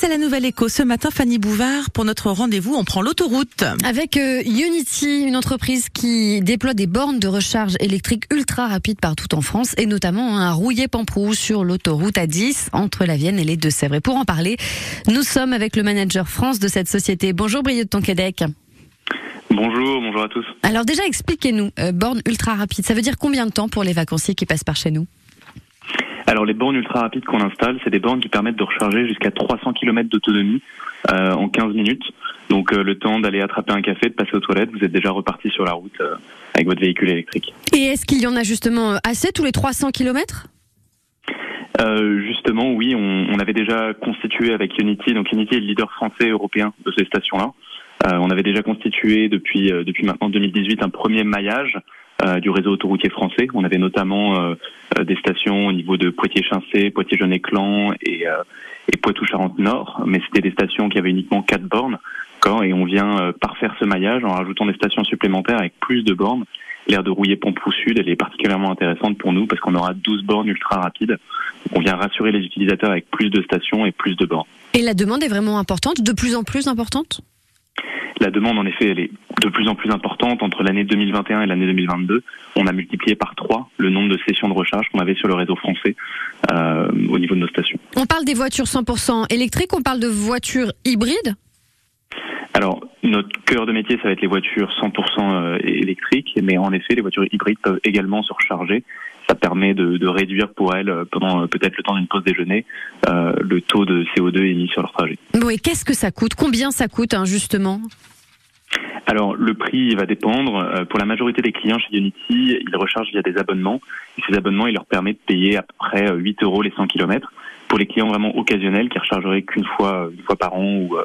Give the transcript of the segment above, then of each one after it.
Place à la Nouvelle Écho. Ce matin, Fanny Bouvard, pour notre rendez-vous, on prend l'autoroute. Avec euh, Unity, une entreprise qui déploie des bornes de recharge électrique ultra rapides partout en France et notamment un rouillé pamprou sur l'autoroute A10 entre la Vienne et les Deux-Sèvres. Et pour en parler, nous sommes avec le manager France de cette société. Bonjour Brieux de Tonquédec. Bonjour, bonjour à tous. Alors déjà, expliquez-nous, euh, borne ultra rapide, ça veut dire combien de temps pour les vacanciers qui passent par chez nous? Alors les bornes ultra rapides qu'on installe, c'est des bornes qui permettent de recharger jusqu'à 300 km d'autonomie euh, en 15 minutes. Donc euh, le temps d'aller attraper un café, de passer aux toilettes, vous êtes déjà reparti sur la route euh, avec votre véhicule électrique. Et est-ce qu'il y en a justement assez tous les 300 km justement, oui, on, on, avait déjà constitué avec Unity, donc Unity est le leader français européen de ces stations-là. on avait déjà constitué depuis depuis maintenant 2018 un premier maillage euh, du réseau autoroutier français. On avait notamment euh, euh, des stations au niveau de Poitiers-Chincé, Poitiers-Jeune-Éclan et, Poitou-Charentes-Nord, mais c'était des stations qui avaient uniquement quatre bornes. Et on vient parfaire ce maillage en rajoutant des stations supplémentaires avec plus de bornes. L'aire de rouillé Pompou Sud, elle est particulièrement intéressante pour nous parce qu'on aura 12 bornes ultra rapides. On vient rassurer les utilisateurs avec plus de stations et plus de bornes. Et la demande est vraiment importante, de plus en plus importante? La demande, en effet, elle est de plus en plus importante. Entre l'année 2021 et l'année 2022, on a multiplié par trois le nombre de sessions de recharge qu'on avait sur le réseau français euh, au niveau de nos stations. On parle des voitures 100% électriques, on parle de voitures hybrides alors, notre cœur de métier, ça va être les voitures 100% euh, électriques, mais en effet, les voitures hybrides peuvent également se recharger. Ça permet de, réduire pour elles, euh, pendant peut-être le temps d'une pause déjeuner, le taux de CO2 émis sur leur trajet. Oui, qu'est-ce que ça coûte? Combien ça coûte, hein, justement? Alors le prix va dépendre. Euh, pour la majorité des clients chez Unity, ils rechargent via des abonnements. Et ces abonnements, ils leur permettent de payer à peu près 8 euros les 100 km. Pour les clients vraiment occasionnels qui rechargeraient qu'une fois, une fois par an ou euh,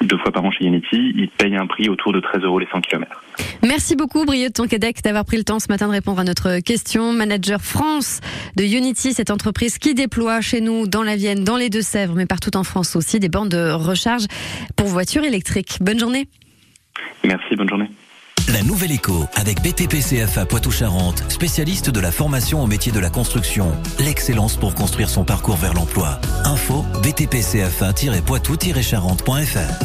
deux fois par an chez Unity, ils payent un prix autour de 13 euros les 100 km. Merci beaucoup, Brieux de Tonquédec, d'avoir pris le temps ce matin de répondre à notre question. Manager France de Unity, cette entreprise qui déploie chez nous, dans la Vienne, dans les Deux-Sèvres, mais partout en France aussi, des bandes de recharge pour voitures électriques. Bonne journée. Merci, bonne journée. La Nouvelle Écho avec BTPCFA Poitou-Charentes, spécialiste de la formation au métier de la construction. L'excellence pour construire son parcours vers l'emploi. Info BTPCFA-poitou-charentes.fr